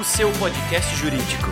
O seu podcast jurídico.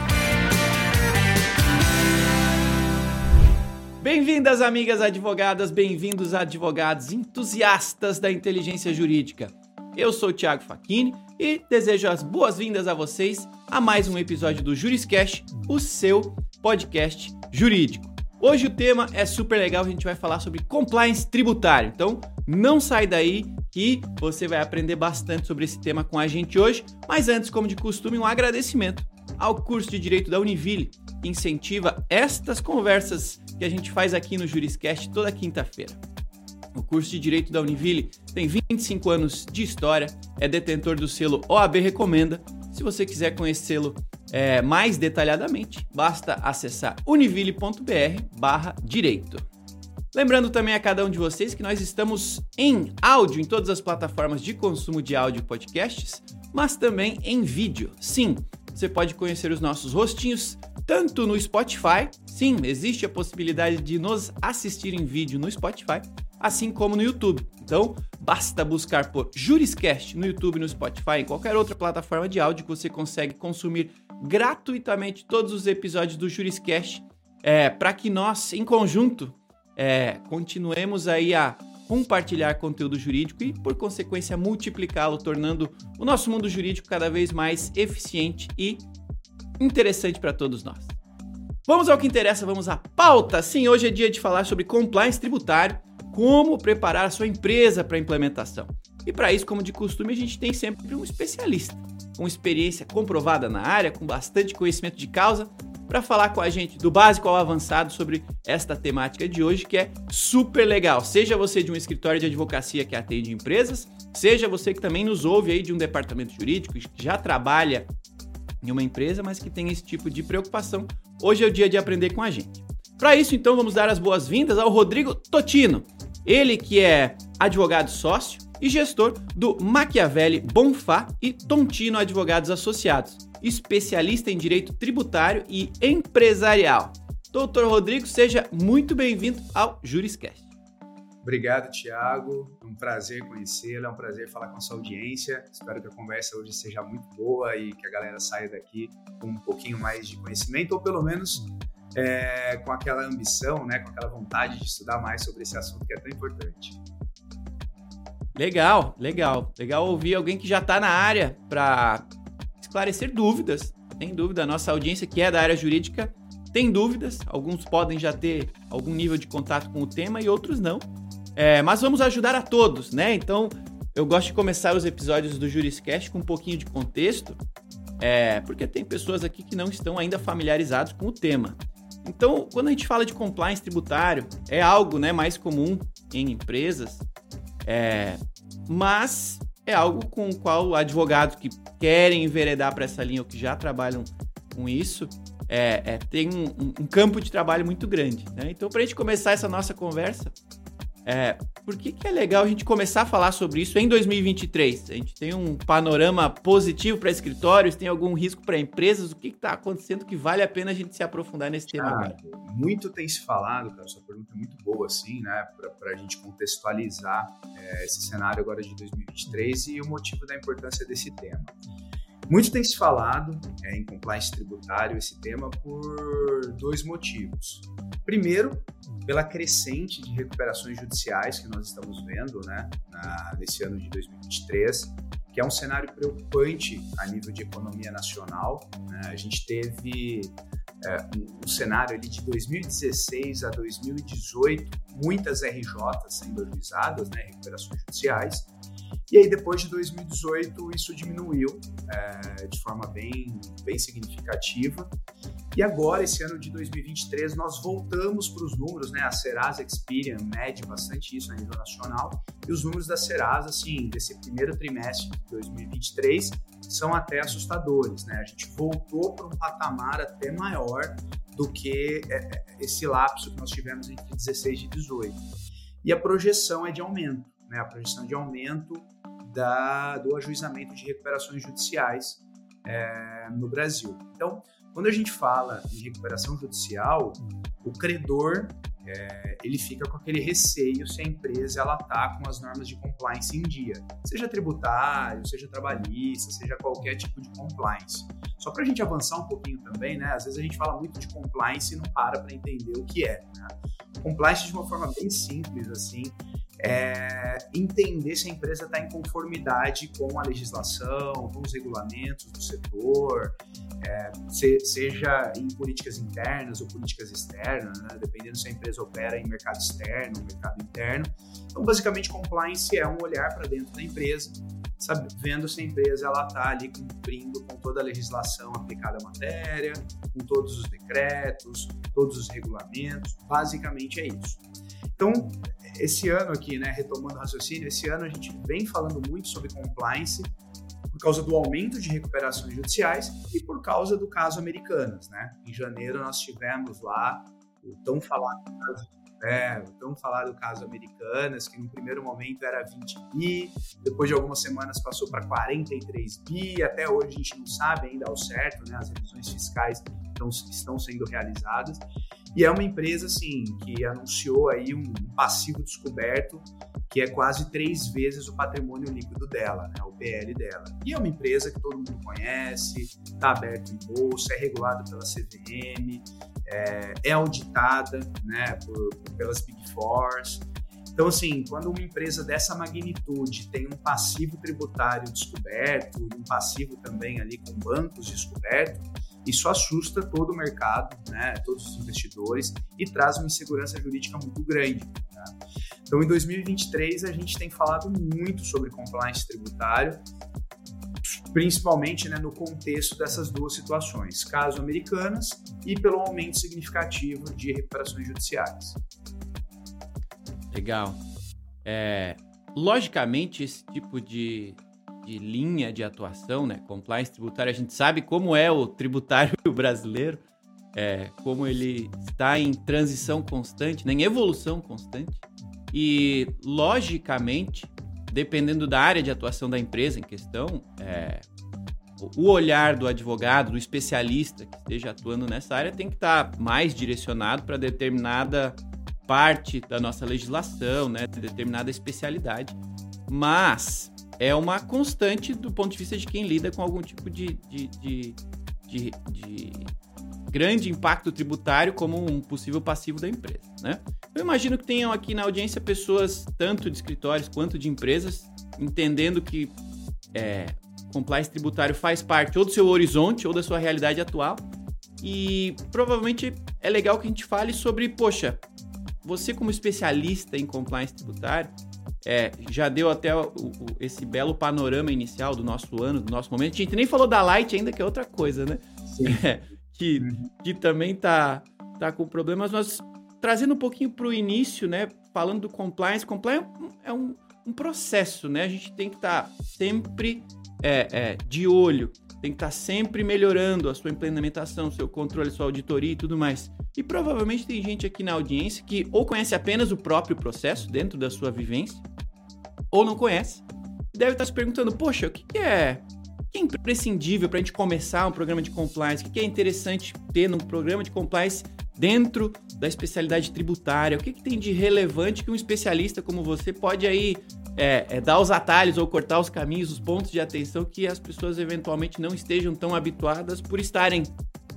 Bem-vindas, amigas advogadas, bem-vindos advogados entusiastas da inteligência jurídica. Eu sou o Thiago Facchini e desejo as boas-vindas a vocês a mais um episódio do Juriscast, o seu podcast jurídico. Hoje o tema é super legal, a gente vai falar sobre compliance tributário. Então, não sai daí que você vai aprender bastante sobre esse tema com a gente hoje. Mas antes, como de costume, um agradecimento ao curso de Direito da Univille, que incentiva estas conversas que a gente faz aqui no Juriscast toda quinta-feira. O curso de Direito da Univille tem 25 anos de história, é detentor do selo OAB Recomenda. Se você quiser conhecê-lo é, mais detalhadamente, basta acessar univille.br/direito. Lembrando também a cada um de vocês que nós estamos em áudio em todas as plataformas de consumo de áudio e podcasts, mas também em vídeo. Sim, você pode conhecer os nossos rostinhos tanto no Spotify, sim, existe a possibilidade de nos assistir em vídeo no Spotify, assim como no YouTube. Então, basta buscar por Juriscast no YouTube, no Spotify, em qualquer outra plataforma de áudio que você consegue consumir gratuitamente todos os episódios do Juriscast, é, para que nós, em conjunto, é, continuemos aí a compartilhar conteúdo jurídico e, por consequência, multiplicá-lo, tornando o nosso mundo jurídico cada vez mais eficiente e interessante para todos nós. Vamos ao que interessa, vamos à pauta. Sim, hoje é dia de falar sobre compliance tributário, como preparar a sua empresa para a implementação. E para isso, como de costume, a gente tem sempre um especialista, com experiência comprovada na área, com bastante conhecimento de causa, para falar com a gente do básico ao avançado sobre esta temática de hoje, que é super legal. Seja você de um escritório de advocacia que atende empresas, seja você que também nos ouve aí de um departamento jurídico que já trabalha em uma empresa, mas que tem esse tipo de preocupação, hoje é o dia de aprender com a gente. Para isso, então, vamos dar as boas-vindas ao Rodrigo Totino. Ele que é advogado sócio e gestor do Machiavelli Bonfá e Tontino Advogados Associados, especialista em direito tributário e empresarial. Doutor Rodrigo, seja muito bem-vindo ao Juriscast. Obrigado, Tiago. É um prazer conhecê-lo, é um prazer falar com a sua audiência. Espero que a conversa hoje seja muito boa e que a galera saia daqui com um pouquinho mais de conhecimento, ou pelo menos é, com aquela ambição, né, com aquela vontade de estudar mais sobre esse assunto que é tão importante. Legal, legal. Legal ouvir alguém que já está na área para esclarecer dúvidas. Tem dúvida, a nossa audiência que é da área jurídica tem dúvidas. Alguns podem já ter algum nível de contato com o tema e outros não. É, mas vamos ajudar a todos, né? Então, eu gosto de começar os episódios do Juriscast com um pouquinho de contexto, é, porque tem pessoas aqui que não estão ainda familiarizados com o tema. Então, quando a gente fala de compliance tributário, é algo né, mais comum em empresas, é, mas é algo com o qual advogados que querem enveredar para essa linha ou que já trabalham com isso, é, é tem um, um, campo de trabalho muito grande. Né? Então, para a gente começar essa nossa conversa, é, por que, que é legal a gente começar a falar sobre isso em 2023? A gente tem um panorama positivo para escritórios, tem algum risco para empresas? O que está acontecendo que vale a pena a gente se aprofundar nesse tema? Ah, muito tem se falado, cara, sua pergunta é muito boa, assim, né, para a gente contextualizar é, esse cenário agora de 2023 e o motivo da importância desse tema. Muito tem se falado é, em compliance tributário esse tema por dois motivos. Primeiro, pela crescente de recuperações judiciais que nós estamos vendo né, na, nesse ano de 2023, que é um cenário preocupante a nível de economia nacional. Né? A gente teve é, um, um, cenário ali de 2016 a 2018, muitas RJs sendo ajuizadas, né, recuperações judiciais, e aí, depois de 2018, isso diminuiu é, de forma bem, bem significativa. E agora, esse ano de 2023, nós voltamos para os números, né? A Serasa Experian mede bastante isso a nível nacional. E os números da Serasa, assim, desse primeiro trimestre de 2023, são até assustadores, né? A gente voltou para um patamar até maior do que é, é, esse lapso que nós tivemos entre 16 e 18. E a projeção é de aumento, né? A projeção de aumento da, do ajuizamento de recuperações judiciais é, no Brasil. Então, quando a gente fala em recuperação judicial, o credor é, ele fica com aquele receio se a empresa ela tá com as normas de compliance em dia, seja tributário, seja trabalhista, seja qualquer tipo de compliance. Só para a gente avançar um pouquinho também, né? Às vezes a gente fala muito de compliance e não para para entender o que é. Né? Compliance de uma forma bem simples assim é entender se a empresa está em conformidade com a legislação, com os regulamentos do setor, é, se, seja em políticas internas ou políticas externas, né? dependendo se a empresa opera em mercado externo ou mercado interno. Então, basicamente, compliance é um olhar para dentro da empresa, sabe, vendo se a empresa está ali cumprindo com toda a legislação aplicada à matéria, com todos os decretos, todos os regulamentos. Basicamente é isso. Então, esse ano aqui, né, retomando o raciocínio, esse ano a gente vem falando muito sobre compliance por causa do aumento de recuperações judiciais e por causa do caso Americanas, né? Em janeiro nós tivemos lá o tão falado caso, é, o tão falado caso Americanas, que no primeiro momento era 20 bi, depois de algumas semanas passou para 43 bi, até hoje a gente não sabe ainda ao certo, né? As revisões fiscais estão, estão sendo realizadas. E é uma empresa, assim, que anunciou aí um passivo descoberto que é quase três vezes o patrimônio líquido dela, né, o PL dela. E é uma empresa que todo mundo conhece, está aberto em bolsa, é regulado pela CVM, é, é auditada né, por, pelas Big Fours. Então, assim, quando uma empresa dessa magnitude tem um passivo tributário descoberto e um passivo também ali com bancos descoberto, isso assusta todo o mercado, né, todos os investidores e traz uma insegurança jurídica muito grande. Né? Então, em 2023, a gente tem falado muito sobre compliance tributário, principalmente né, no contexto dessas duas situações, caso americanas e pelo aumento significativo de recuperações judiciais. Legal. É, logicamente, esse tipo de, de linha de atuação, né? Compliance tributário, a gente sabe como é o tributário brasileiro, é, como ele está em transição constante, né? em evolução constante. E, logicamente, dependendo da área de atuação da empresa em questão, é, o olhar do advogado, do especialista que esteja atuando nessa área, tem que estar mais direcionado para determinada parte da nossa legislação, né? determinada especialidade. Mas é uma constante do ponto de vista de quem lida com algum tipo de, de, de, de, de grande impacto tributário como um possível passivo da empresa. Né? Eu imagino que tenham aqui na audiência pessoas, tanto de escritórios quanto de empresas, entendendo que é, compliance tributário faz parte ou do seu horizonte ou da sua realidade atual. E provavelmente é legal que a gente fale sobre, poxa, você como especialista em compliance tributário, é, já deu até o, o, esse belo panorama inicial do nosso ano, do nosso momento. A gente nem falou da Light ainda, que é outra coisa, né? Sim. É, que, uhum. que também tá, tá com problemas, mas trazendo um pouquinho para o início, né? Falando do compliance, compliance é um, um processo, né? A gente tem que estar tá sempre é, é, de olho, tem que estar tá sempre melhorando a sua implementação, seu controle, sua auditoria e tudo mais. E provavelmente tem gente aqui na audiência que ou conhece apenas o próprio processo dentro da sua vivência, ou não conhece, deve estar se perguntando: poxa, o que, é, que é imprescindível para a gente começar um programa de compliance? O que é interessante ter num programa de compliance dentro da especialidade tributária? O que, que tem de relevante que um especialista como você pode aí é, é, dar os atalhos ou cortar os caminhos, os pontos de atenção que as pessoas eventualmente não estejam tão habituadas por estarem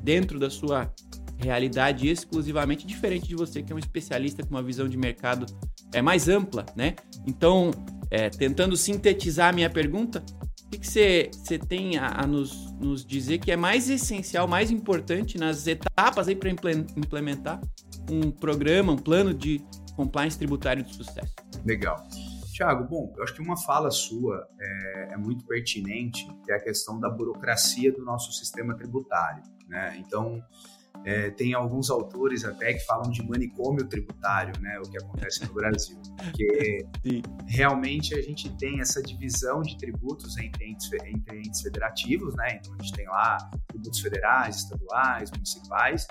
dentro da sua realidade exclusivamente diferente de você, que é um especialista com uma visão de mercado é mais ampla, né? Então, é, tentando sintetizar a minha pergunta, o que, você, tem a, a nos, nos, dizer que é mais essencial, mais importante nas etapas aí para implementar um programa, um plano de compliance tributário de sucesso? Legal. Tiago, bom, eu acho que uma fala sua é, é, muito pertinente, que é a questão da burocracia do nosso sistema tributário. Né? Então, é, tem alguns autores até que falam de manicômio tributário, né, o que acontece no Brasil, porque realmente a gente tem essa divisão de tributos entre entes, entre entes federativos, né, então a gente tem lá tributos federais, estaduais, municipais,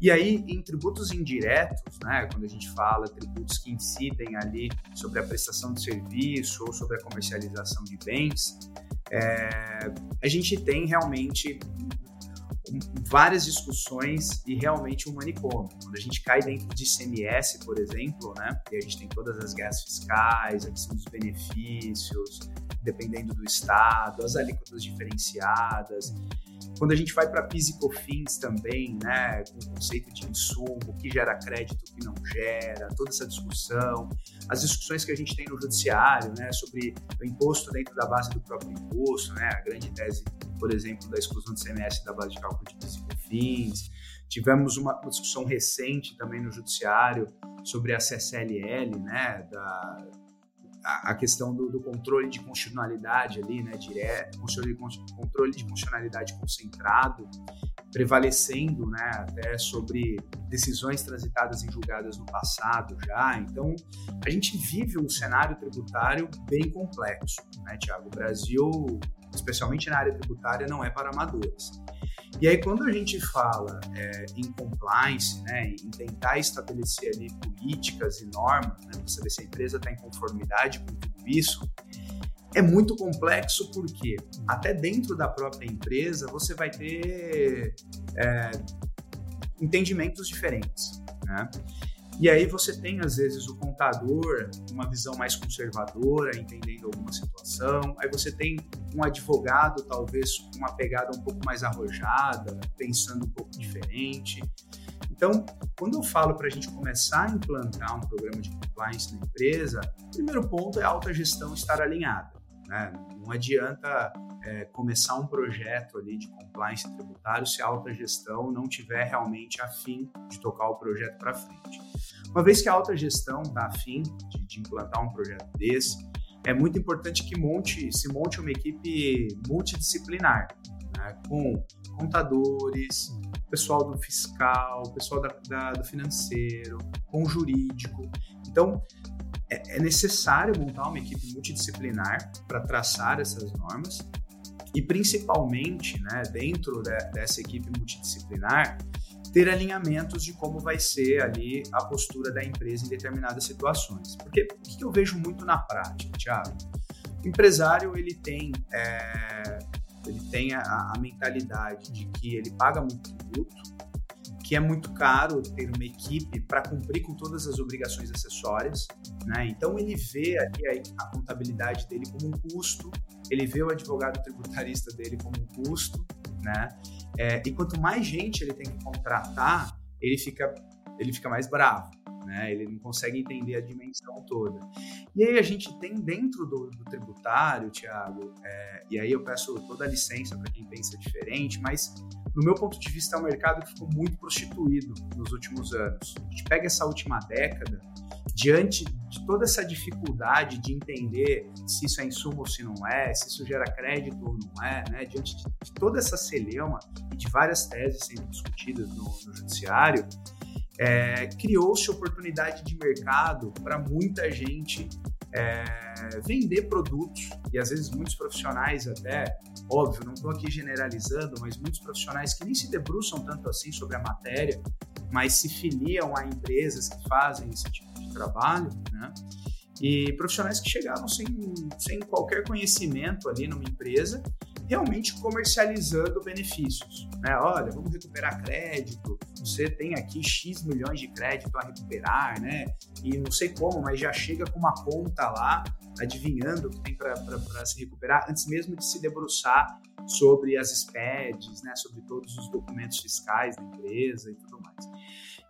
e aí em tributos indiretos, né, quando a gente fala tributos que incidem ali sobre a prestação de serviço ou sobre a comercialização de bens, é, a gente tem realmente várias discussões e realmente um manicômio. Quando a gente cai dentro de CMS, por exemplo, né, e a gente tem todas as guerras fiscais, a questão dos benefícios, dependendo do estado, as alíquotas diferenciadas. Quando a gente vai para PIS e COFINS também, né, com o conceito de insumo, o que gera crédito, o que não gera, toda essa discussão, as discussões que a gente tem no judiciário, né, sobre o imposto dentro da base do próprio imposto, né, a grande tese, por exemplo, da exclusão do CMS da base de cálculo de COFINS. Tivemos uma discussão recente também no judiciário sobre a CSLL, né, da a, questão do, do, controle de constitucionalidade ali, né, direto, controle, controle de constitucionalidade concentrado, prevalecendo, né, até sobre decisões transitadas em julgadas no passado já. Então, a gente vive um cenário tributário bem complexo, né, Tiago? O Brasil, especialmente na área tributária, não é para amadores. E aí, quando a gente fala é, em compliance, né, em tentar estabelecer ali políticas e normas, né, para saber se a empresa está em conformidade com tudo isso, é muito complexo porque até dentro da própria empresa você vai ter é, entendimentos diferentes. Né? E aí você tem, às vezes, o contador, uma visão mais conservadora, entendendo alguma situação. Aí você tem um advogado, talvez, com uma pegada um pouco mais arrojada, pensando um pouco diferente. Então, quando eu falo para a gente começar a implantar um programa de compliance na empresa, o primeiro ponto é a alta gestão estar alinhada. Né? Não adianta é, começar um projeto ali de compliance tributário se a alta gestão não tiver realmente afim de tocar o projeto para frente. Uma vez que a alta gestão está afim de, de implantar um projeto desse, é muito importante que monte, se monte uma equipe multidisciplinar, né? com contadores, pessoal do fiscal, pessoal da, da, do financeiro, com jurídico. Então, é, é necessário montar uma equipe multidisciplinar para traçar essas normas e, principalmente, né, dentro de, dessa equipe multidisciplinar, ter alinhamentos de como vai ser ali a postura da empresa em determinadas situações. Porque o que eu vejo muito na prática, Thiago? O empresário ele tem, é, ele tem a, a mentalidade de que ele paga muito tributo, que é muito caro ter uma equipe para cumprir com todas as obrigações acessórias, né? Então ele vê ali a, a, contabilidade dele como um custo, ele vê o advogado tributarista dele como um custo, né? É, e quanto mais gente ele tem que contratar, ele fica ele fica mais bravo né? Ele não consegue entender a dimensão toda. E aí a gente tem dentro do, do tributário, Tiago, é, e aí eu peço toda a licença para quem pensa diferente, mas no meu ponto de vista é um mercado que ficou muito prostituído nos últimos anos. A gente pega essa última década, diante de toda essa dificuldade de entender se isso é insumo ou se não é, se isso gera crédito ou não é, né? diante de, de toda essa celeuma e de várias teses sendo discutidas no, no judiciário, é, criou-se oportunidade de mercado para muita gente é, vender produtos, e às vezes muitos profissionais até, óbvio, não estou aqui generalizando, mas muitos profissionais que nem se debruçam tanto assim sobre a matéria, mas se filiam a empresas que fazem esse tipo de trabalho, né? E profissionais que chegavam sem, sem qualquer conhecimento ali numa empresa realmente comercializando benefícios. Né? Olha, vamos recuperar crédito, você tem aqui X milhões de crédito a recuperar, né? E não sei como, mas já chega com uma conta lá, adivinhando o que tem para se recuperar, antes mesmo de se debruçar sobre as SPEDs, né? Sobre todos os documentos fiscais da empresa e tudo mais.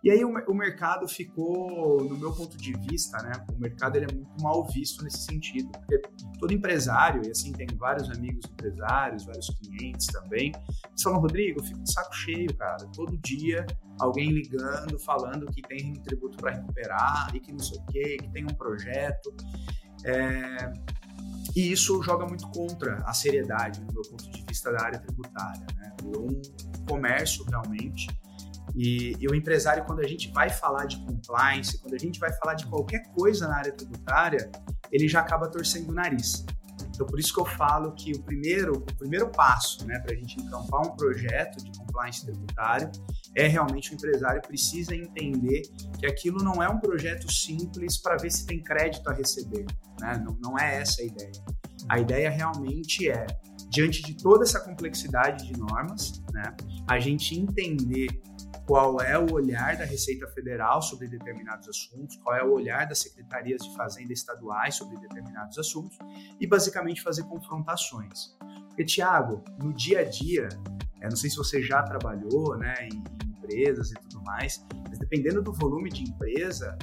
E aí o, o, mercado ficou, no meu ponto de vista, né? O mercado ele é muito mal visto nesse sentido, porque todo empresário, e assim tem vários amigos empresários, vários clientes também, eles falam, Rodrigo, eu fico de saco cheio, cara. Todo dia alguém ligando, falando que tem tributo para recuperar e que não sei o quê, que tem um projeto. É... E isso joga muito contra a seriedade, no meu ponto de vista, da área tributária. Né? Um comércio realmente e, e, o empresário, quando a gente vai falar de compliance, quando a gente vai falar de qualquer coisa na área tributária, ele já acaba torcendo o nariz. Então, por isso que eu falo que o primeiro, o primeiro passo né, para a gente encampar um projeto de compliance tributário é realmente o empresário precisa entender que aquilo não é um projeto simples para ver se tem crédito a receber. Né? Não, não é essa a ideia. A ideia realmente é diante de toda essa complexidade de normas, né, a gente entender qual é o olhar da Receita Federal sobre determinados assuntos, qual é o olhar das secretarias de Fazenda estaduais sobre determinados assuntos e basicamente fazer confrontações. Porque, Tiago, no dia a dia, eu não sei se você já trabalhou né, em empresas e tudo mais, mas dependendo do volume de empresa,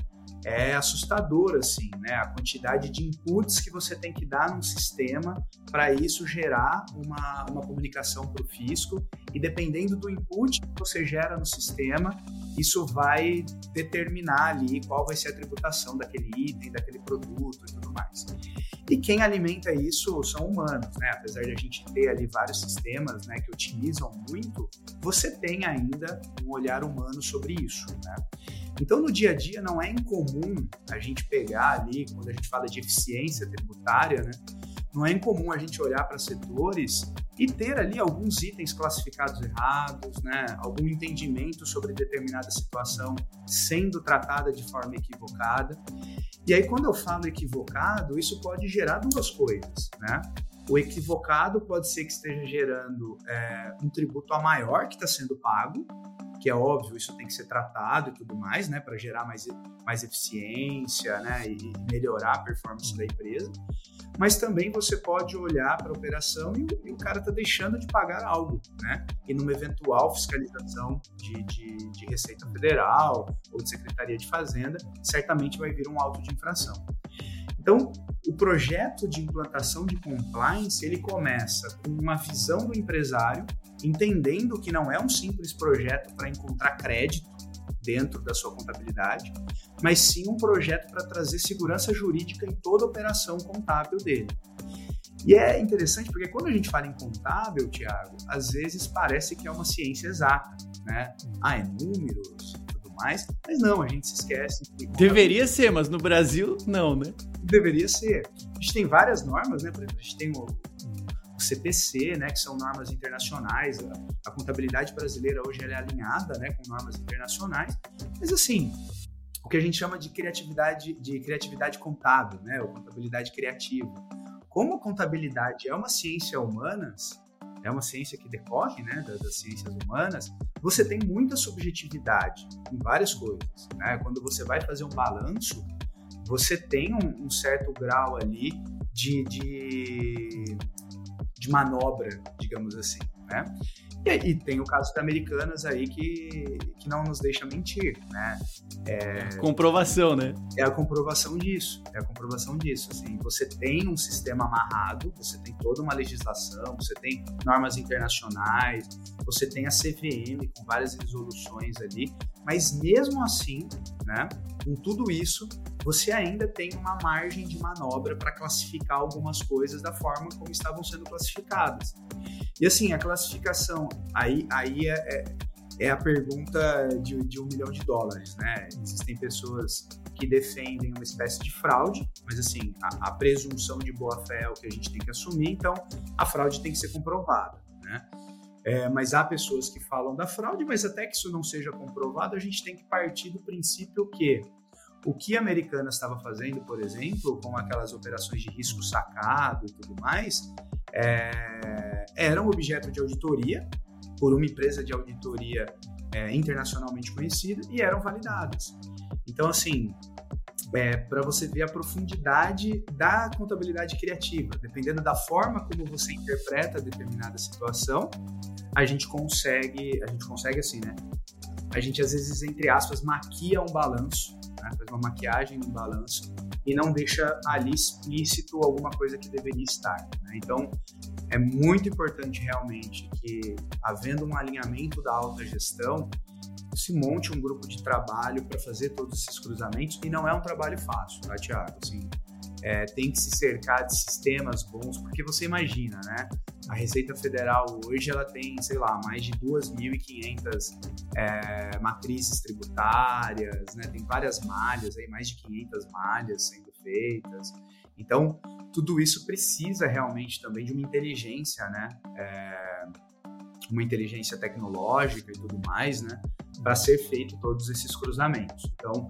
é assustador, assim, né? A quantidade de inputs que você tem que dar num sistema para isso gerar uma, uma comunicação para o fisco. E dependendo do input que você gera no sistema, isso vai determinar ali qual vai ser a tributação daquele item, daquele produto e tudo mais. E quem alimenta isso são humanos, né? Apesar de a gente ter ali vários sistemas né, que utilizam muito, você tem ainda um olhar humano sobre isso, né? Então, no dia a dia, não é incomum a gente pegar ali, quando a gente fala de eficiência tributária, né? Não é incomum a gente olhar para setores e ter ali alguns itens classificados errados, né? Algum entendimento sobre determinada situação sendo tratada de forma equivocada. E aí, quando eu falo equivocado, isso pode gerar duas coisas, né? O equivocado pode ser que esteja gerando é, um tributo a maior que está sendo pago, que é óbvio, isso tem que ser tratado e tudo mais, né, para gerar mais, mais eficiência, né, e melhorar a performance da empresa. Mas também você pode olhar para a operação e, e, o cara está deixando de pagar algo, né? E numa eventual fiscalização de, de, de Receita Federal ou de Secretaria de Fazenda, certamente vai vir um auto de infração. Então, o projeto de implantação de compliance ele começa com uma visão do empresário entendendo que não é um simples projeto para encontrar crédito dentro da sua contabilidade, mas sim um projeto para trazer segurança jurídica em toda a operação contábil dele. E é interessante porque quando a gente fala em contábil, Tiago, às vezes parece que é uma ciência exata, né? Ah, é números mais, mas não, a gente se esquece. Deveria ser, mas no Brasil, não, né? Deveria ser. A gente tem várias normas, né? Por exemplo, a gente tem o CPC, né, que são normas internacionais. A, a contabilidade brasileira hoje é alinhada, né, com normas internacionais. Mas assim, o que a gente chama de criatividade, de criatividade contábil, né, ou contabilidade criativa. Como a contabilidade é uma ciência humanas, é uma ciência que decorre, né, das, das ciências humanas, você tem muita subjetividade em várias coisas, né? Quando você vai fazer um balanço, você tem um, um certo grau ali de, de de manobra, digamos assim, né? E, e, tem o caso da Americanas aí que, que não nos deixa mentir, né? É, comprovação, né? É a comprovação disso, é a comprovação disso, assim, você tem um sistema amarrado, você tem toda uma legislação, você tem normas internacionais, você tem a CVM com várias resoluções ali, mas mesmo assim, né, com tudo isso, você ainda tem uma margem de manobra para classificar algumas coisas da forma como estavam sendo classificadas. E assim, a classificação, aí, aí é, é, é a pergunta de, de, um milhão de dólares, né? Existem pessoas que defendem uma espécie de fraude, mas assim, a, a presunção de boa-fé é o que a gente tem que assumir, então a fraude tem que ser comprovada, né? É, mas há pessoas que falam da fraude, mas até que isso não seja comprovado, a gente tem que partir do princípio que o que a Americana estava fazendo, por exemplo, com aquelas operações de risco sacado e tudo mais, é, eram objeto de auditoria por uma empresa de auditoria é, internacionalmente conhecida e eram validadas. Então, assim, é, para você ver a profundidade da contabilidade criativa, dependendo da forma como você interpreta determinada situação, a gente consegue, a gente consegue assim, né? A gente às vezes entre aspas maquia um balanço né? faz uma maquiagem no balanço e não deixa ali explícito alguma coisa que deveria estar. Né? Então, é muito importante realmente que, havendo um alinhamento da alta gestão, se monte um grupo de trabalho para fazer todos esses cruzamentos e não é um trabalho fácil, tá, Tiago? Assim, é, tem que se cercar de sistemas bons, porque você imagina, né? A Receita Federal hoje ela tem, sei lá, mais de 2.500 é, matrizes tributárias, né? Tem várias malhas aí, mais de 500 malhas sendo feitas. Então, tudo isso precisa realmente também de uma inteligência, né? É, uma inteligência tecnológica e tudo mais, né? Para ser feito todos esses cruzamentos. Então,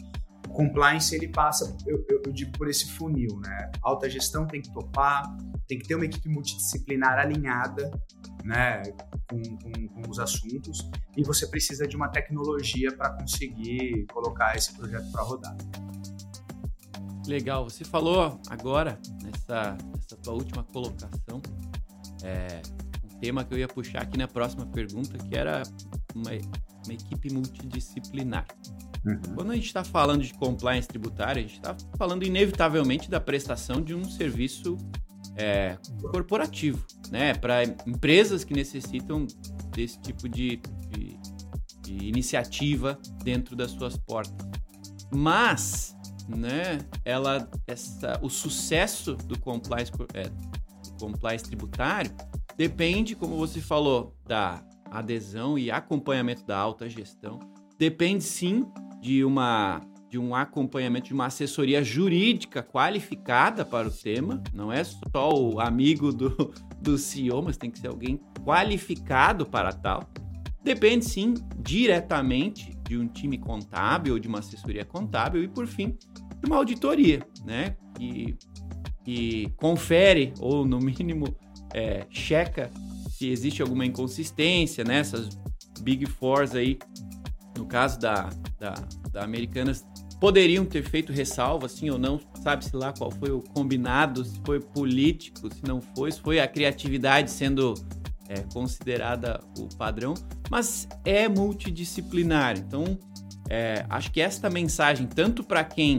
compliance ele passa, eu, eu, eu, digo por esse funil, né? Alta gestão tem que topar, tem que ter uma equipe multidisciplinar alinhada, né, com, com, com os assuntos, e você precisa de uma tecnologia para conseguir colocar esse projeto para rodar. Legal, você falou agora nessa, nessa tua última colocação é, um tema que eu ia puxar aqui na próxima pergunta, que era uma, uma equipe multidisciplinar. Uhum. Quando a gente está falando de compliance tributária, a gente está falando inevitavelmente da prestação de um serviço é, corporativo, né? Para empresas que necessitam desse tipo de, de, de, iniciativa dentro das suas portas. Mas, né? Ela, essa, o sucesso do compliance, é, do compliance tributário depende, como você falou, da adesão e acompanhamento da alta gestão. Depende sim de uma de um acompanhamento, de uma assessoria jurídica qualificada para o tema. Não é só o amigo do, do CEO, mas tem que ser alguém qualificado para tal. Depende sim diretamente de um time contábil de uma assessoria contábil e, por fim, de uma auditoria, né? Que, que confere ou, no mínimo, é, checa se existe alguma inconsistência nessas Big Fours aí. No caso da, da, da Americanas, poderiam ter feito ressalva, sim ou não, sabe-se lá qual foi o combinado, se foi político, se não foi, se foi a criatividade sendo é, considerada o padrão, mas é multidisciplinar. Então, é, acho que esta mensagem, tanto para quem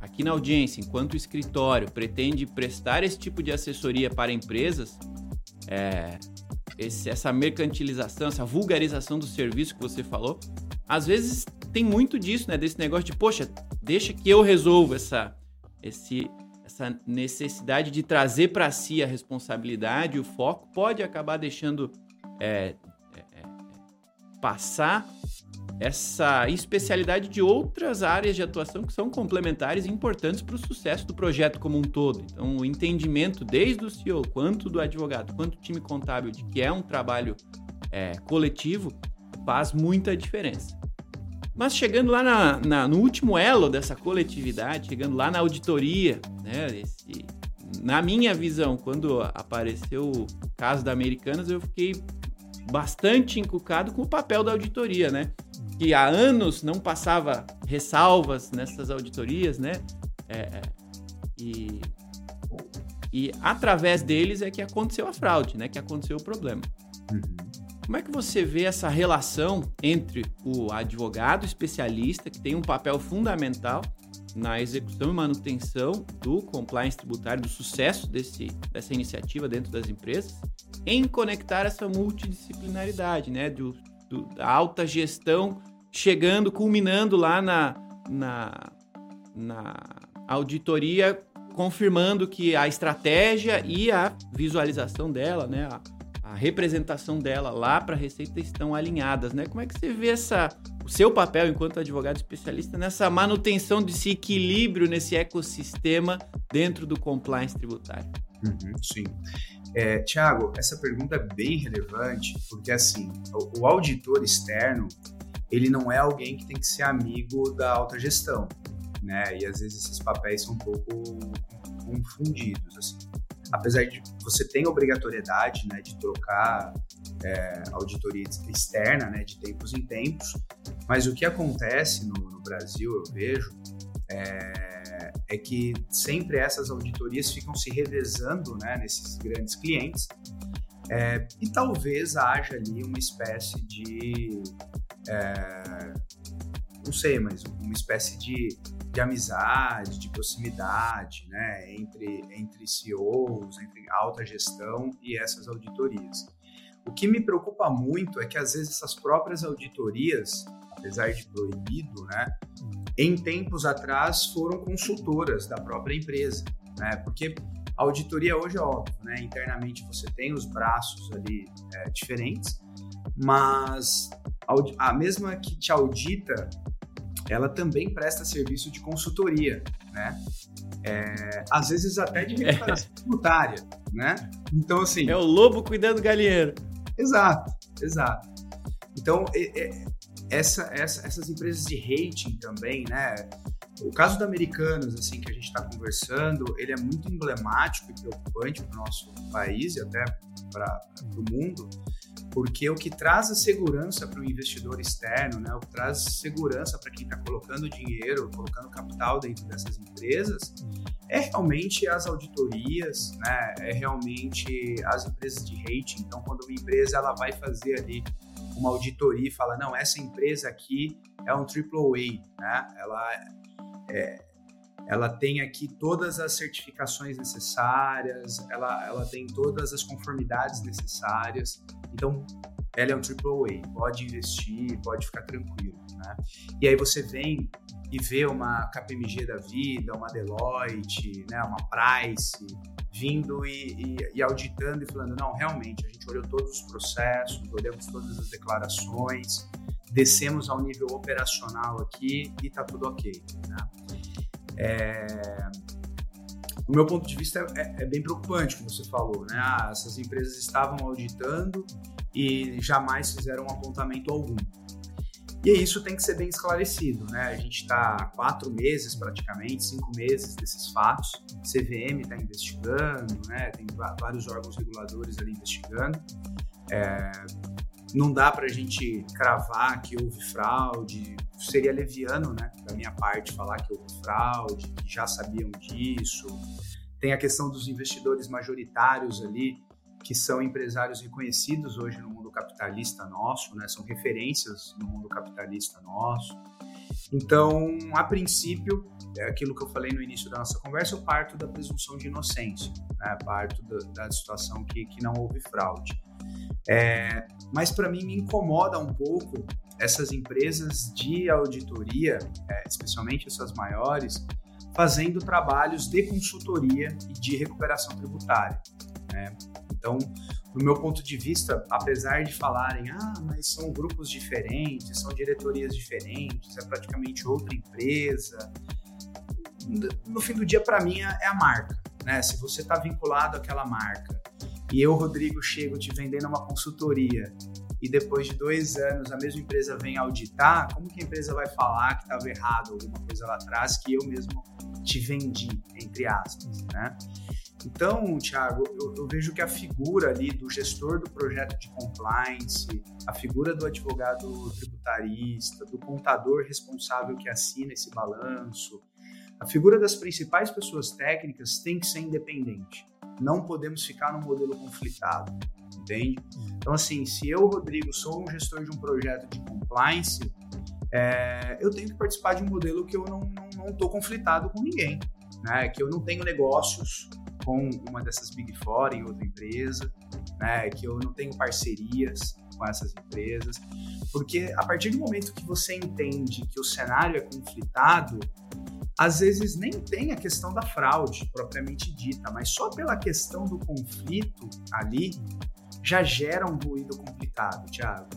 aqui na audiência, enquanto escritório, pretende prestar esse tipo de assessoria para empresas, é, esse, essa mercantilização, essa vulgarização do serviço que você falou, às vezes tem muito disso, né? Desse negócio de, poxa, deixa que eu resolvo essa, esse, essa necessidade de trazer para si a responsabilidade, o foco, pode acabar deixando é, é, é, passar essa especialidade de outras áreas de atuação que são complementares e importantes para o sucesso do projeto como um todo. Então, o entendimento desde o CEO, quanto do advogado, quanto do time contábil, de que é um trabalho é, coletivo, faz muita diferença. Mas chegando lá na, na, no último elo dessa coletividade, chegando lá na auditoria, né? Esse, na minha visão, quando apareceu o caso da Americanas, eu fiquei bastante encucado com o papel da auditoria, né? Que há anos não passava ressalvas nessas auditorias, né? É, é e, e através deles é que aconteceu a fraude, né? Que aconteceu o problema. Uhum. Como é que você vê essa relação entre o advogado especialista, que tem um papel fundamental na execução e manutenção do compliance tributário, do sucesso desse, dessa iniciativa dentro das empresas, em conectar essa multidisciplinaridade, né? Do, do, da alta gestão chegando, culminando lá na, na, na auditoria, confirmando que a estratégia e a visualização dela, né? A, a representação dela lá para a Receita estão alinhadas, né? Como é que você vê essa, o seu papel enquanto advogado especialista nessa manutenção desse equilíbrio nesse ecossistema dentro do compliance tributário? Uhum, sim. É, Tiago, essa pergunta é bem relevante, porque assim, o, o auditor externo, ele não é alguém que tem que ser amigo da alta gestão, né? E às vezes esses papéis são um pouco confundidos, assim apesar de você ter obrigatoriedade né, de trocar é, auditoria externa né, de tempos em tempos, mas o que acontece no, no Brasil, eu vejo, é, é, que sempre essas auditorias ficam se revezando né, nesses grandes clientes é, e talvez haja ali uma espécie de é, não sei, mas uma espécie de, de amizade, de proximidade, né, entre, entre CEOs, entre alta gestão e essas auditorias. O que me preocupa muito é que às vezes essas próprias auditorias, apesar de proibido, né, em tempos atrás foram consultoras da própria empresa, né, porque a auditoria hoje é óbvio, né, internamente você tem os braços ali é, diferentes, mas a mesma que te audita ela também presta serviço de consultoria, né? É, às vezes até de recuperação tributária, né? Então, assim... É o lobo cuidando do galinheiro. Exato, exato. Então, é, é, essa, essa, essas empresas de rating também, né? o caso da Americanas, assim, que a gente está conversando, ele é muito emblemático e preocupante para o nosso país e até para o mundo, porque o que traz a segurança para o investidor externo, né, o que traz segurança para quem está colocando dinheiro, colocando capital dentro dessas empresas, é realmente as auditorias, né, é realmente as empresas de rating. Então, quando uma empresa ela vai fazer ali uma auditoria e fala, não, essa empresa aqui é um AAA, né, ela é, ela tem aqui todas as certificações necessárias, ela, ela tem todas as conformidades necessárias. Então, ela é um AAA, pode investir, pode ficar tranquilo. Né? E aí você vem e vê uma KPMG da vida, uma Deloitte, né, uma Price, vindo e, e, e, auditando e falando, não, realmente, a gente olhou todos os processos, olhamos todas as declarações, descemos ao nível operacional aqui e está tudo ok. Né? É, do meu ponto de vista, é, é, bem preocupante, como você falou, né? Ah, essas empresas estavam auditando e jamais fizeram um apontamento algum. E isso tem que ser bem esclarecido, né? A gente está quatro meses, praticamente, cinco meses desses fatos. CVM está investigando, né? Tem vários órgãos reguladores ali investigando. É, não dá para a gente cravar que houve fraude, seria leviano, né, da minha parte, falar que houve fraude, que já sabiam disso. Tem a questão dos investidores majoritários ali, que são empresários reconhecidos hoje no mundo capitalista nosso, né, são referências no mundo capitalista nosso. Então, a princípio, é aquilo que eu falei no início da nossa conversa, eu parto da presunção de inocência, né? parto da, da situação que, que não houve fraude. É, mas para mim me incomoda um pouco essas empresas de auditoria, é, especialmente essas maiores, fazendo trabalhos de consultoria e de recuperação tributária. Né? Então, do meu ponto de vista, apesar de falarem, ah, mas são grupos diferentes, são diretorias diferentes, é praticamente outra empresa, no fim do dia, para mim, é a marca. Né? Se você está vinculado àquela marca e eu, Rodrigo, chego te vendendo uma consultoria e depois de dois anos a mesma empresa vem auditar, como que a empresa vai falar que estava errado alguma coisa lá atrás que eu mesmo te vendi, entre aspas, né? Então, Thiago, eu, eu, vejo que a figura ali do gestor do projeto de compliance, a figura do advogado tributarista, do contador responsável que assina esse balanço, a figura das principais pessoas técnicas tem que ser independente. Não podemos ficar num modelo conflitado, entende? Então, assim, se eu, Rodrigo, sou um gestor de um projeto de compliance, é, eu tenho que participar de um modelo que eu não estou não, não conflitado com ninguém, né? Que eu não tenho negócios com uma dessas Big Four em outra empresa, né? Que eu não tenho parcerias com essas empresas, porque a partir do momento que você entende que o cenário é conflitado, às vezes nem tem a questão da fraude propriamente dita, mas só pela questão do conflito ali já gera um ruído complicado, Thiago.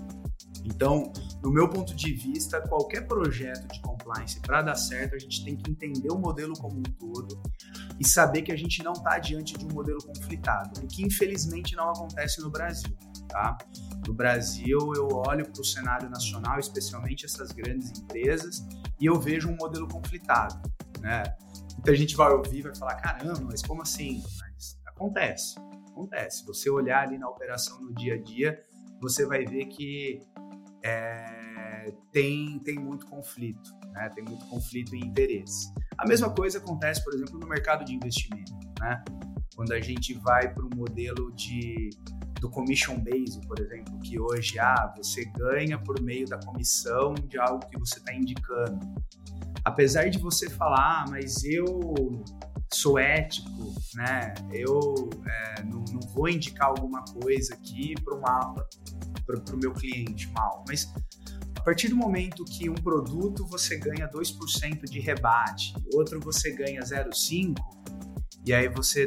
Então, no meu ponto de vista, qualquer projeto de compliance para dar certo, a gente tem que entender o modelo como um todo e saber que a gente não está diante de um modelo conflitado, o que infelizmente não acontece no Brasil. Tá? No Brasil, eu olho para o cenário nacional, especialmente essas grandes empresas, e eu vejo um modelo conflitado, né? Muita gente vai ouvir e vai falar, caramba, mas como assim? Mas acontece, acontece. Você olhar ali na operação no dia a dia, você vai ver que é, tem, tem muito conflito, né? Tem muito conflito em interesse. A mesma coisa acontece, por exemplo, no mercado de investimento, né? Quando a gente vai para o modelo de do commission base, por exemplo, que hoje ah, você ganha por meio da comissão de algo que você está indicando. Apesar de você falar, ah, mas eu sou ético, né? Eu é, não, não, vou indicar alguma coisa aqui para o meu cliente mal, mas a partir do momento que um produto você ganha 2% de rebate, outro você ganha 0,5%, e aí você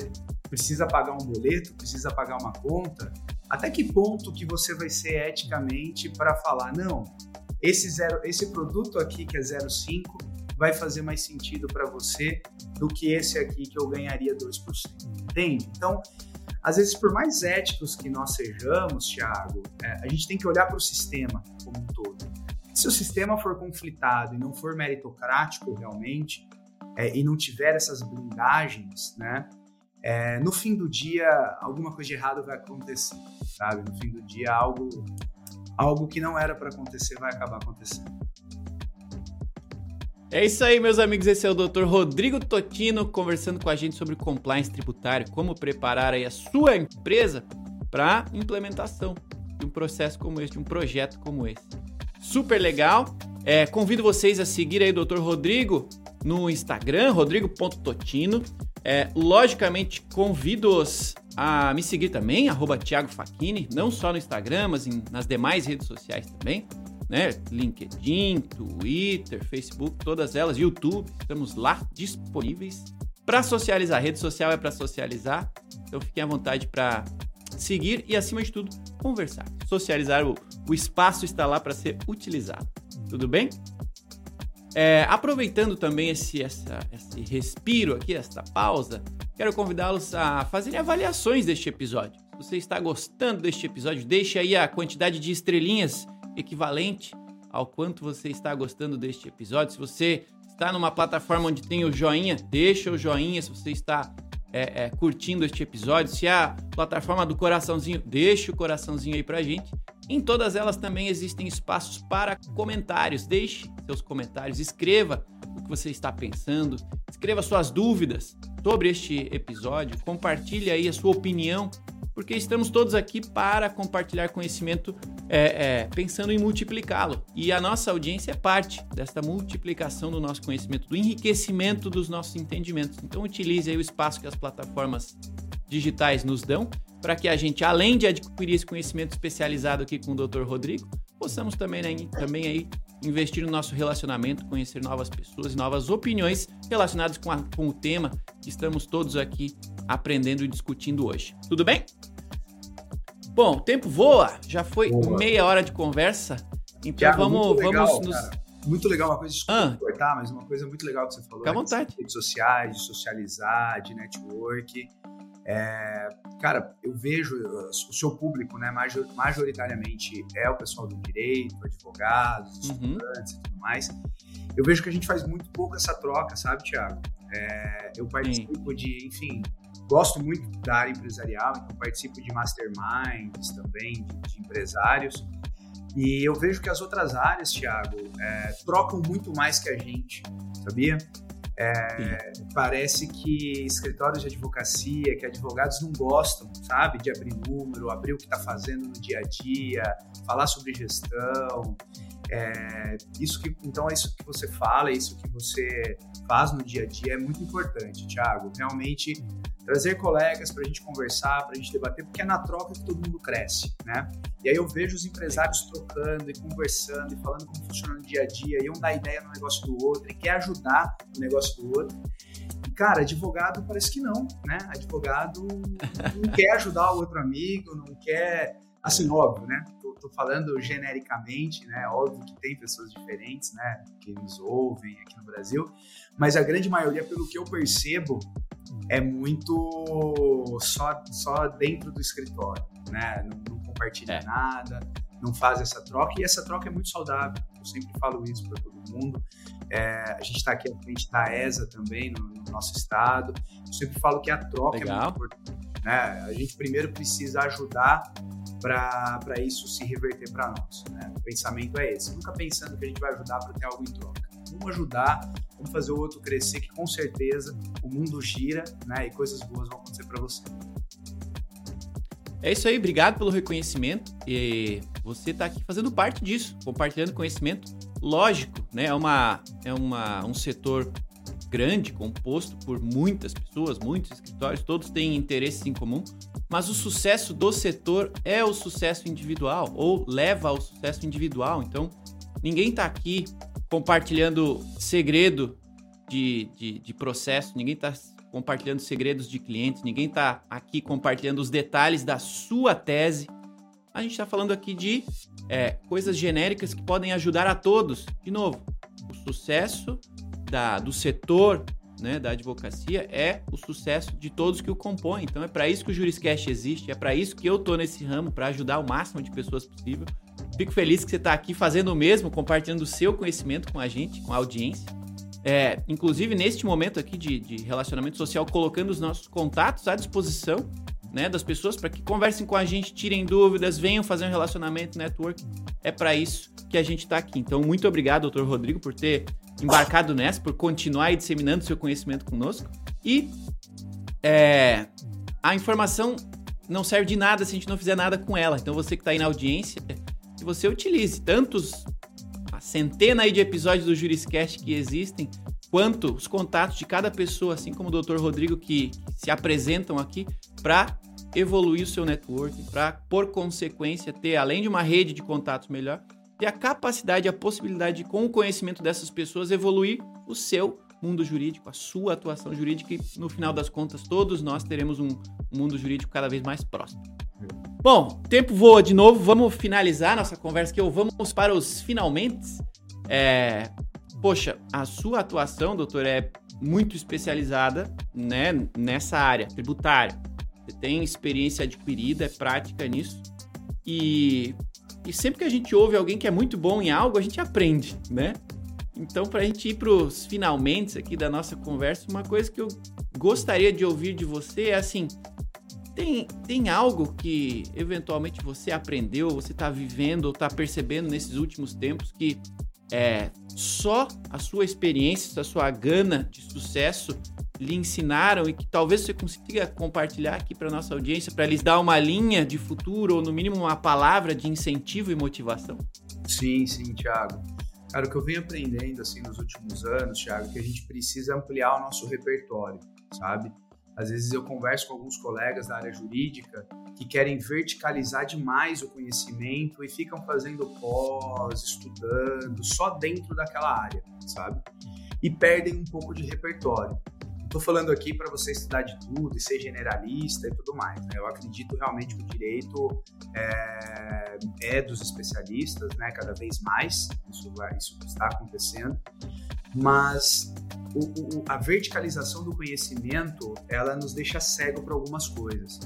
precisa pagar um boleto, precisa pagar uma conta, até que ponto que você vai ser eticamente para falar, não, esse, zero, esse produto aqui que é 0,5 vai fazer mais sentido para você do que esse aqui que eu ganharia 2%. Entende? Então, às vezes, por mais éticos que nós sejamos, Thiago, é, a gente tem que olhar para o sistema como um todo. Se o sistema for conflitado e não for meritocrático realmente, é, e não tiver essas blindagens, né? É, no fim do dia, alguma coisa de errado vai acontecer, sabe? No fim do dia, algo, algo que não era para acontecer vai acabar acontecendo. É isso aí, meus amigos. Esse é o Dr. Rodrigo Totino conversando com a gente sobre compliance tributário, como preparar aí a sua empresa para implementação de um processo como esse, de um projeto como esse. Super legal. É, convido vocês a seguir aí o Dr. Rodrigo no Instagram, rodrigo.totino. É, logicamente, convido-os a me seguir também, arroba Thiago Facchini, não só no Instagram, mas em, nas demais redes sociais também né? LinkedIn, Twitter, Facebook, todas elas, YouTube, estamos lá disponíveis para socializar. Rede social é para socializar, então fiquem à vontade para seguir e, acima de tudo, conversar. Socializar, o, o espaço está lá para ser utilizado. Tudo bem? É, aproveitando também esse, essa, esse respiro aqui, esta pausa, quero convidá-los a fazerem avaliações deste episódio. Se você está gostando deste episódio, deixe aí a quantidade de estrelinhas equivalente ao quanto você está gostando deste episódio. Se você está numa plataforma onde tem o joinha, deixa o joinha. Se você está é, é, curtindo este episódio, se é a plataforma do coraçãozinho, deixa o coraçãozinho aí pra gente. Em todas elas também existem espaços para comentários. Deixe seus comentários, escreva o que você está pensando, escreva suas dúvidas sobre este episódio, compartilhe aí a sua opinião porque estamos todos aqui para compartilhar conhecimento é, é, pensando em multiplicá-lo. E a nossa audiência é parte desta multiplicação do nosso conhecimento, do enriquecimento dos nossos entendimentos. Então utilize aí o espaço que as plataformas digitais nos dão para que a gente, além de adquirir esse conhecimento especializado aqui com o Dr. Rodrigo, possamos também, né, também aí investir no nosso relacionamento, conhecer novas pessoas e novas opiniões relacionadas com, a, com o tema que estamos todos aqui aprendendo e discutindo hoje. Tudo bem? Bom, o tempo voa, já foi boa. meia hora de conversa, então Thiago, vamos, legal, vamos nos... Muito legal, uma coisa, desculpa ah. cortar, mas uma coisa muito legal que você falou. Fica à vontade. De redes sociais, de socializar, de network. É, cara, eu vejo o seu público, né, majoritariamente é o pessoal do direito, advogados, uhum. estudantes e tudo mais. Eu vejo que a gente faz muito pouco essa troca, sabe, Tiago? É, eu participo Sim. de, enfim, gosto muito da área empresarial, então participo de masterminds também, de, de empresários. E eu vejo que as outras áreas, Tiago, é, trocam muito mais que a gente, sabia? É, parece que escritórios de advocacia, que advogados não gostam, sabe, de abrir número, abrir o que está fazendo no dia a dia, falar sobre gestão. É, isso que, então, é isso que você fala, é isso que você faz no dia a dia é muito importante, Thiago. Realmente trazer colegas para a gente conversar, para a gente debater, porque é na troca que todo mundo cresce, né? E aí eu vejo os empresários trocando e conversando e falando como funciona no dia a dia, e um dá ideia no negócio do outro e quer ajudar no negócio do outro. E, cara, advogado parece que não, né? Advogado não quer ajudar o outro amigo, não quer Assim, óbvio, né? Tô, tô, falando genericamente, né? Óbvio que tem pessoas diferentes, né? Que nos ouvem aqui no Brasil, mas a grande maioria, pelo que eu percebo, é muito só, só dentro do escritório, né? Não, não compartilha é. nada, não faz essa troca, e essa troca é muito saudável. Eu sempre falo isso para todo mundo. É, a gente está aqui à frente da ESA também, no, no, nosso estado. Eu sempre falo que a troca Legal. é muito importante. Né? A gente primeiro precisa ajudar para isso se reverter para nós. Né? O pensamento é esse. Nunca pensando que a gente vai ajudar para ter algo em troca. Vamos ajudar, vamos fazer o outro crescer, que com certeza o mundo gira né? e coisas boas vão acontecer para você. É isso aí, obrigado pelo reconhecimento. E você está aqui fazendo parte disso, compartilhando conhecimento. Lógico, né? É, uma, é uma, um setor grande, composto por muitas pessoas, muitos escritórios, todos têm interesses em comum, mas o sucesso do setor é o sucesso individual ou leva ao sucesso individual. Então, ninguém está aqui compartilhando segredo de, de, de processo, ninguém está compartilhando segredos de clientes, ninguém está aqui compartilhando os detalhes da sua tese. A gente está falando aqui de é, coisas genéricas que podem ajudar a todos. De novo, o sucesso da, do setor né, da advocacia é o sucesso de todos que o compõem. Então é para isso que o Juriscast existe, é para isso que eu tô nesse ramo, para ajudar o máximo de pessoas possível. Fico feliz que você está aqui fazendo o mesmo, compartilhando o seu conhecimento com a gente, com a audiência. É, inclusive, neste momento aqui de, de, relacionamento social, colocando os nossos contatos à disposição né, das pessoas para que conversem com a gente, tirem dúvidas, venham fazer um relacionamento network. É para isso que a gente está aqui. Então, muito obrigado, doutor Rodrigo, por ter embarcado nessa, por continuar disseminando seu conhecimento conosco. E é, a informação não serve de nada se a gente não fizer nada com ela. Então, você que está aí na audiência, que você utilize tantos centena aí de episódios do Juriscast que existem, quanto os contatos de cada pessoa, assim como o Dr. Rodrigo, que se apresentam aqui, para evoluir o seu network, para, por consequência, ter, além de uma rede de contatos melhor, ter a capacidade, a possibilidade de, com o conhecimento dessas pessoas, evoluir o seu mundo jurídico, a sua atuação jurídica e, no final das contas, todos nós teremos um mundo jurídico cada vez mais próximo. Bom, tempo voa de novo. Vamos finalizar nossa conversa aqui. Vamos para os finalmente. É, poxa, a sua atuação, doutor, é muito especializada né, nessa área tributária. Você tem experiência adquirida, é prática nisso. E, e sempre que a gente ouve alguém que é muito bom em algo, a gente aprende, né? Então, para a gente ir para os finalmente aqui da nossa conversa, uma coisa que eu gostaria de ouvir de você é assim: tem, tem algo que eventualmente você aprendeu, você está vivendo ou está percebendo nesses últimos tempos que é, só a sua experiência, a sua gana de sucesso lhe ensinaram e que talvez você consiga compartilhar aqui para nossa audiência para lhes dar uma linha de futuro ou no mínimo uma palavra de incentivo e motivação? Sim, sim, Thiago. Cara, o que eu venho aprendendo assim nos últimos anos, Thiago, é que a gente precisa ampliar o nosso repertório, sabe? Às vezes eu converso com alguns colegas da área jurídica que querem verticalizar demais o conhecimento e ficam fazendo pós, estudando só dentro daquela área, sabe? E perdem um pouco de repertório. Estou falando aqui para você estudar de tudo e ser generalista e tudo mais. Né? Eu acredito realmente que o direito é, é dos especialistas, né? Cada vez mais isso, isso está acontecendo mas o, o, a verticalização do conhecimento ela nos deixa cego para algumas coisas.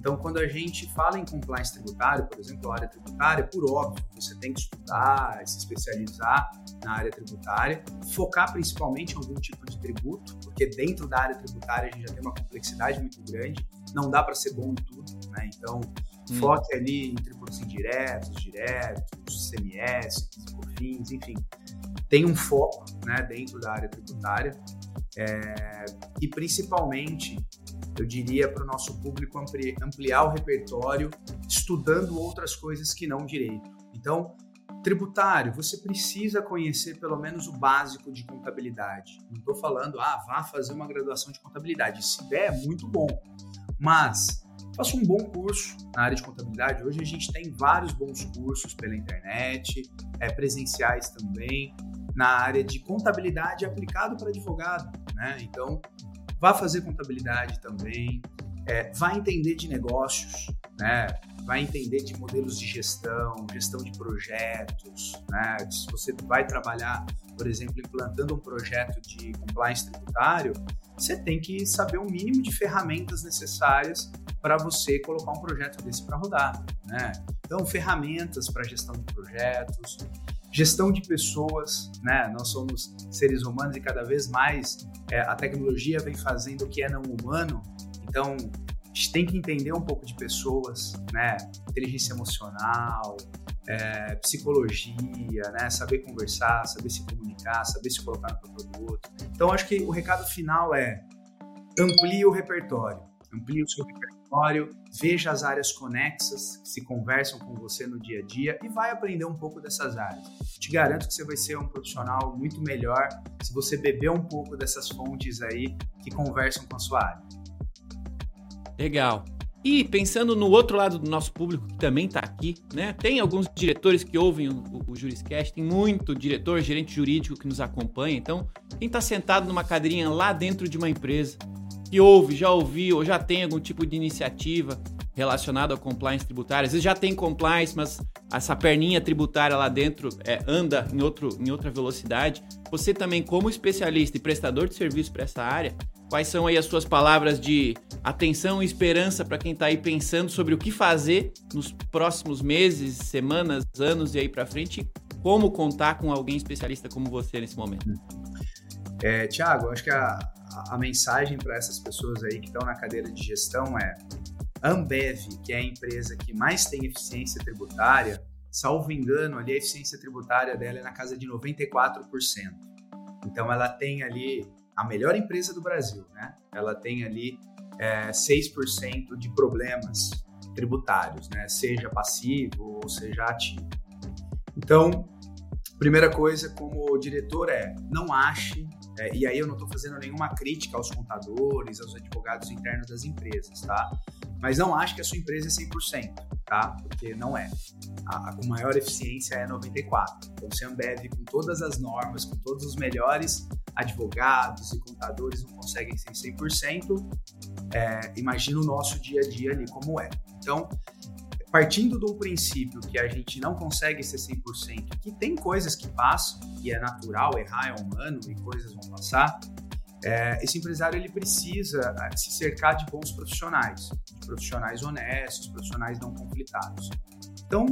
Então, quando a gente fala em compliance tributário, por exemplo, a área tributária, por óbvio, você tem que estudar, se especializar na área tributária, focar principalmente em algum tipo de tributo, porque dentro da área tributária a gente já tem uma complexidade muito grande, não dá para ser bom em tudo, né? Então, hum. foque ali em tributos indiretos, diretos, CMS, COFINS, enfim tem um foco né, dentro da área tributária é, e principalmente, eu diria para o nosso público ampliar o repertório estudando outras coisas que não direito. Então, tributário, você precisa conhecer pelo menos o básico de contabilidade. Não estou falando, ah, vá fazer uma graduação de contabilidade. Se der, é muito bom. Mas faça um bom curso na área de contabilidade. Hoje a gente tem vários bons cursos pela internet, é, presenciais também na área de contabilidade aplicado para advogado, né? Então, vá fazer contabilidade também, é, vai entender de negócios, né? Vai entender de modelos de gestão, gestão de projetos, né? Se você vai trabalhar, por exemplo, implantando um projeto de compliance tributário, você tem que saber o mínimo de ferramentas necessárias para você colocar um projeto desse para rodar, né? Então, ferramentas para gestão de projetos, gestão de pessoas, né? Nós somos seres humanos e cada vez mais é, a tecnologia vem fazendo o que é não humano. Então, a gente tem que entender um pouco de pessoas, né? Inteligência emocional, é, psicologia, né? Saber conversar, saber se comunicar, saber se colocar no produto. Então, acho que o recado final é amplie o repertório, amplie o seu repertório veja as áreas conexas que se conversam com você no dia a dia e vai aprender um pouco dessas áreas. Te garanto que você vai ser um profissional muito melhor se você beber um pouco dessas fontes aí que conversam com a sua área. Legal. E pensando no outro lado do nosso público que também está aqui, né? Tem alguns diretores que ouvem o, o, o Juriscast, tem muito diretor, gerente jurídico que nos acompanha. Então, quem está sentado numa cadeirinha lá dentro de uma empresa, que ouve, já ouviu ou já tem algum tipo de iniciativa relacionada ao compliance tributário. Às vezes já tem compliance, mas essa perninha tributária lá dentro é, anda em, outro, em outra velocidade. Você também, como especialista e prestador de serviço para essa área, Quais são aí as suas palavras de atenção e esperança para quem está aí pensando sobre o que fazer nos próximos meses, semanas, anos e aí para frente? Como contar com alguém especialista como você nesse momento? É, Tiago, acho que a, a mensagem para essas pessoas aí que estão na cadeira de gestão é Ambev, que é a empresa que mais tem eficiência tributária, salvo engano, ali a eficiência tributária dela é na casa de 94%. Então ela tem ali a melhor empresa do Brasil, né? Ela tem ali é, 6% de problemas tributários, né? Seja passivo ou seja ativo. Então, primeira coisa como diretor é não ache, é, e aí eu não estou fazendo nenhuma crítica aos contadores, aos advogados internos das empresas, tá? Mas não ache que a sua empresa é 100%, tá? Porque não é. A, a com maior eficiência é 94%. Então, se a Ambev, com todas as normas, com todos os melhores advogados e contadores não conseguem ser 100%, é, imagina o nosso dia a dia ali como é. Então, partindo do princípio que a gente não consegue ser 100%, que tem coisas que passam, e é natural, errar é humano e coisas vão passar, é, esse empresário ele precisa é, se cercar de bons profissionais, de profissionais honestos, profissionais não conflitados. Então,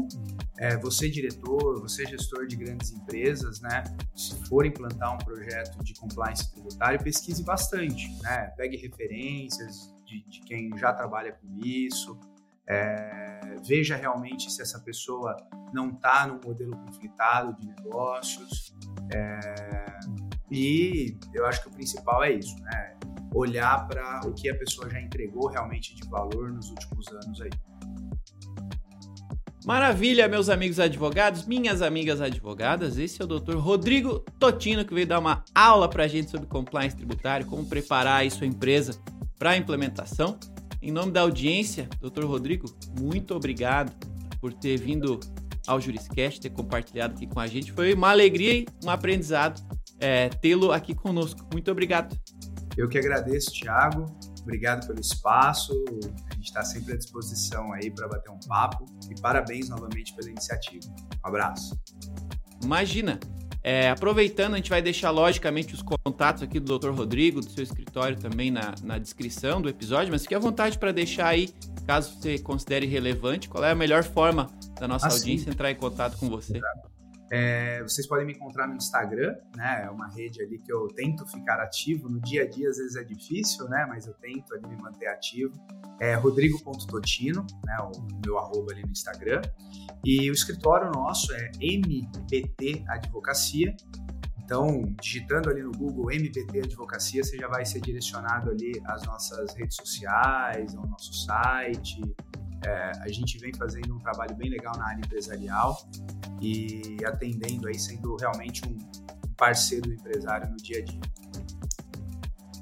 é, você diretor, você gestor de grandes empresas, né, se for implantar um projeto de compliance tributário, pesquise bastante, né, pegue referências de, de quem já trabalha com isso, é, veja realmente se essa pessoa não está no modelo conflitado de negócios. É, e eu acho que o principal é isso, né? Olhar para o que a pessoa já entregou realmente de valor nos últimos anos aí. Maravilha, meus amigos advogados, minhas amigas advogadas. Esse é o Dr. Rodrigo Totino que veio dar uma aula para a gente sobre compliance tributário, como preparar aí sua empresa para a implementação. Em nome da audiência, Dr. Rodrigo, muito obrigado por ter vindo ao Juriscast, ter compartilhado aqui com a gente. Foi uma alegria e um aprendizado é, tê-lo aqui conosco. Muito obrigado. Eu que agradeço, Thiago. Obrigado pelo espaço. A gente está sempre à disposição aí para bater um papo. E parabéns novamente pela iniciativa. Um abraço. Imagina. É, aproveitando, a gente vai deixar logicamente os contatos aqui do Dr. Rodrigo, do seu escritório também na, na descrição do episódio, mas fique à vontade para deixar aí, caso você considere relevante, qual é a melhor forma da nossa assim. audiência entrar em contato com você. É, vocês podem me encontrar no Instagram, né? É uma rede ali que eu tento ficar ativo. No dia a dia, às vezes é difícil, né? Mas eu tento ali me manter ativo. É rodrigo.totino, né? O meu arroba ali no Instagram. E o escritório nosso é MBT Advocacia. Então, digitando ali no Google MBT Advocacia, você já vai ser direcionado ali às nossas redes sociais, ao nosso site, é, a gente vem fazendo um trabalho bem legal na área empresarial e atendendo aí, sendo realmente um parceiro do empresário no dia a dia.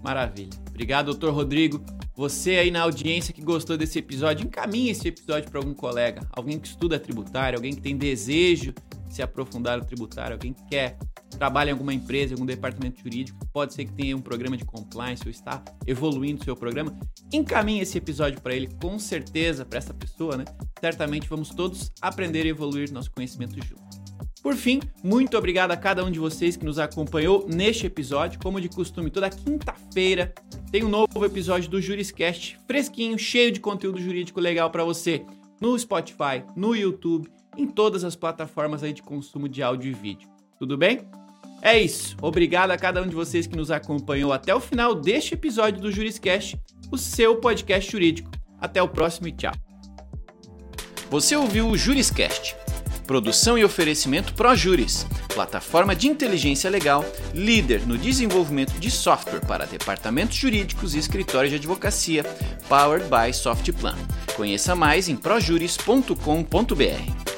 Maravilha. Obrigado, doutor Rodrigo. Você aí na audiência que gostou desse episódio, encaminhe esse episódio para algum colega, alguém que estuda tributário, alguém que tem desejo de se aprofundar no tributário, alguém que quer trabalha em alguma empresa, em algum departamento jurídico, pode ser que tenha um programa de compliance ou está evoluindo o seu programa, encaminhe esse episódio para ele, com certeza, para essa pessoa, né? Certamente vamos todos aprender e evoluir nosso conhecimento juntos. Por fim, muito obrigado a cada um de vocês que nos acompanhou neste episódio. Como de costume, toda quinta-feira tem um novo episódio do Juriscast, fresquinho, cheio de conteúdo jurídico legal para você, no Spotify, no YouTube, em todas as plataformas aí de consumo de áudio e vídeo. Tudo bem? É isso. Obrigado a cada um de vocês que nos acompanhou até o final deste episódio do Juriscast, o seu podcast jurídico. Até o próximo e tchau. Você ouviu o Juriscast. Produção e oferecimento ProJuris, plataforma de inteligência legal, líder no desenvolvimento de software para departamentos jurídicos e escritórios de advocacia, powered by Softplan. Conheça mais em projuris.com.br.